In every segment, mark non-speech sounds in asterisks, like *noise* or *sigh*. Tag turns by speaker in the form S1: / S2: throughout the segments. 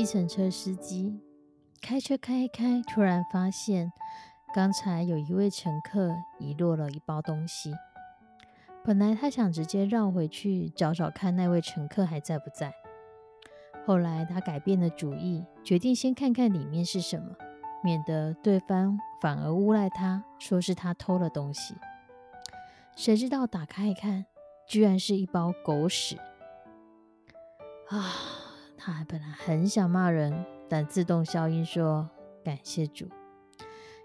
S1: 计程车司机开车开开，突然发现刚才有一位乘客遗落了一包东西。本来他想直接绕回去找找看那位乘客还在不在，后来他改变了主意，决定先看看里面是什么，免得对方反而诬赖他说是他偷了东西。谁知道打开一看，居然是一包狗屎 *sighs* 啊！他本来很想骂人，但自动消音说：“感谢主，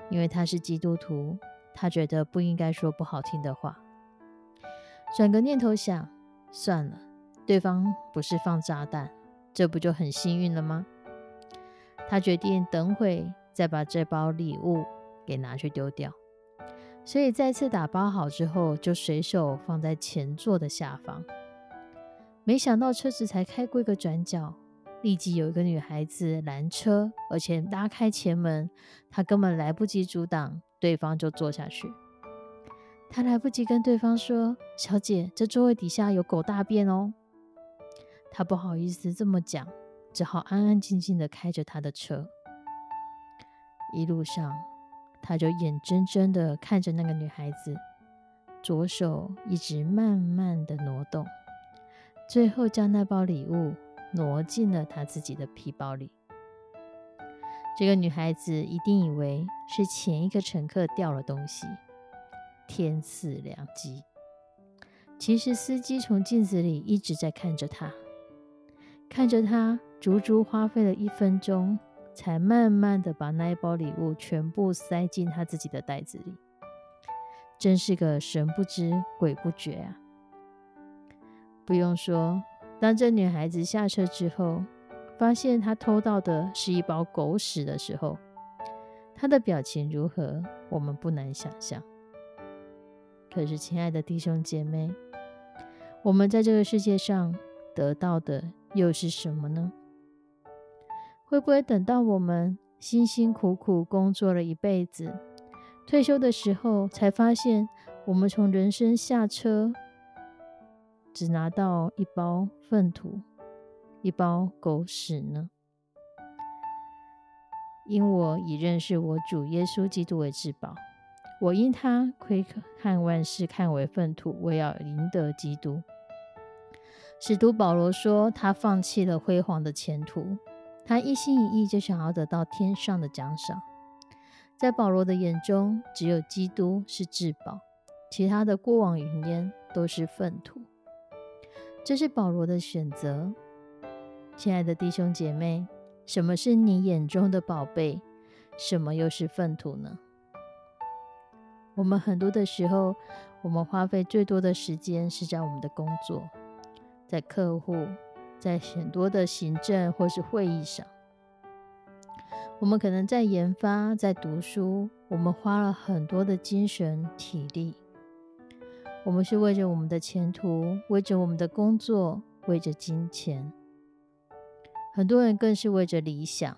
S1: 因为他是基督徒，他觉得不应该说不好听的话。”转个念头想，算了，对方不是放炸弹，这不就很幸运了吗？他决定等会再把这包礼物给拿去丢掉，所以再次打包好之后，就随手放在前座的下方。没想到车子才开过一个转角。立即有一个女孩子拦车，而且拉开前门，她根本来不及阻挡，对方就坐下去。她来不及跟对方说：“小姐，这座位底下有狗大便哦。”她不好意思这么讲，只好安安静静的开着她的车。一路上，他就眼睁睁的看着那个女孩子，左手一直慢慢的挪动，最后将那包礼物。挪进了他自己的皮包里。这个女孩子一定以为是前一个乘客掉了东西，天赐良机。其实司机从镜子里一直在看着她，看着她，足足花费了一分钟，才慢慢的把那一包礼物全部塞进他自己的袋子里。真是个神不知鬼不觉啊！不用说。当这女孩子下车之后，发现她偷到的是一包狗屎的时候，她的表情如何？我们不难想象。可是，亲爱的弟兄姐妹，我们在这个世界上得到的又是什么呢？会不会等到我们辛辛苦苦工作了一辈子，退休的时候，才发现我们从人生下车？只拿到一包粪土，一包狗屎呢？因我已认识我主耶稣基督为至宝，我因他窥看万事，看为粪土，我要赢得基督。使徒保罗说，他放弃了辉煌的前途，他一心一意就想要得到天上的奖赏。在保罗的眼中，只有基督是至宝，其他的过往云烟都是粪土。这是保罗的选择，亲爱的弟兄姐妹，什么是你眼中的宝贝？什么又是粪土呢？我们很多的时候，我们花费最多的时间是在我们的工作，在客户，在很多的行政或是会议上。我们可能在研发，在读书，我们花了很多的精神体力。我们是为着我们的前途，为着我们的工作，为着金钱。很多人更是为着理想，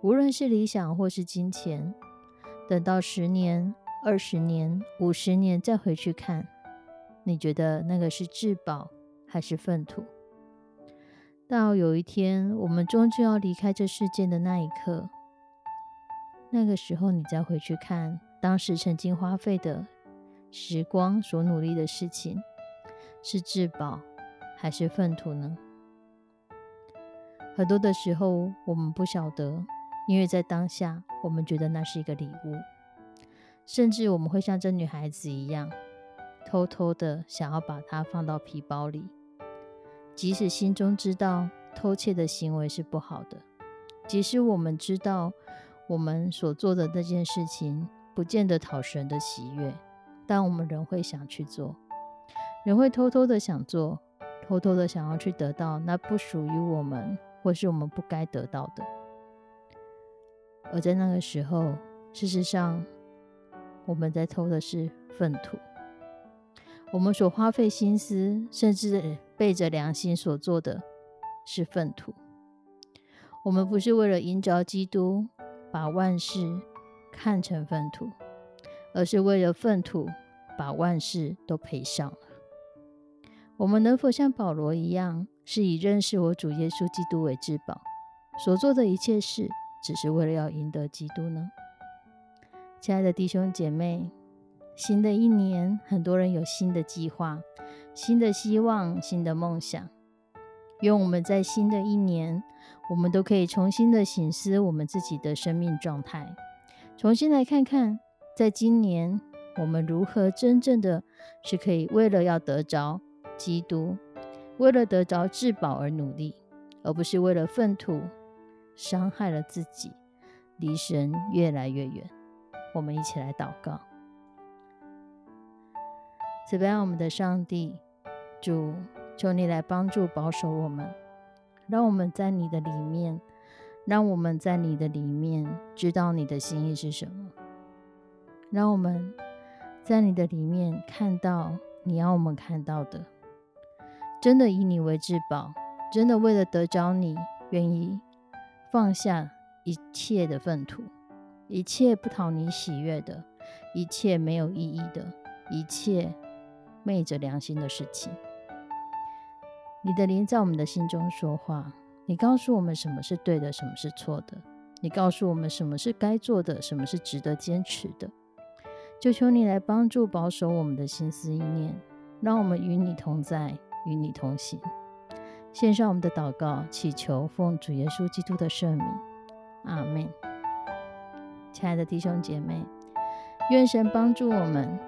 S1: 无论是理想或是金钱。等到十年、二十年、五十年再回去看，你觉得那个是至宝还是粪土？到有一天我们终究要离开这世界的那一刻，那个时候你再回去看当时曾经花费的。时光所努力的事情，是至宝还是粪土呢？很多的时候我们不晓得，因为在当下我们觉得那是一个礼物，甚至我们会像这女孩子一样，偷偷的想要把它放到皮包里，即使心中知道偷窃的行为是不好的，即使我们知道我们所做的那件事情不见得讨神的喜悦，但我们仍会想去做，仍会偷偷的想做。偷偷的想要去得到那不属于我们，或是我们不该得到的。而在那个时候，事实上，我们在偷的是粪土。我们所花费心思，甚至背着良心所做的是粪土。我们不是为了迎着基督，把万事看成粪土，而是为了粪土，把万事都赔上了。我们能否像保罗一样，是以认识我主耶稣基督为至宝，所做的一切事，只是为了要赢得基督呢？亲爱的弟兄姐妹，新的一年，很多人有新的计划、新的希望、新的梦想。愿我们在新的一年，我们都可以重新的醒思我们自己的生命状态，重新来看看，在今年我们如何真正的是可以为了要得着。基督为了得着至宝而努力，而不是为了粪土伤害了自己，离神越来越远。我们一起来祷告：慈悲我们的上帝，主，求你来帮助保守我们，让我们在你的里面，让我们在你的里面知道你的心意是什么，让我们在你的里面看到你要我们看到的。真的以你为至宝，真的为了得着你，愿意放下一切的粪土，一切不讨你喜悦的，一切没有意义的，一切昧着良心的事情。你的灵在我们的心中说话，你告诉我们什么是对的，什么是错的，你告诉我们什么是该做的，什么是值得坚持的。就求你来帮助保守我们的心思意念，让我们与你同在。与你同行，献上我们的祷告，祈求奉主耶稣基督的圣名，阿门。亲爱的弟兄姐妹，愿神帮助我们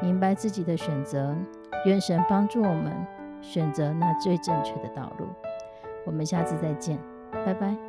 S1: 明白自己的选择，愿神帮助我们选择那最正确的道路。我们下次再见，拜拜。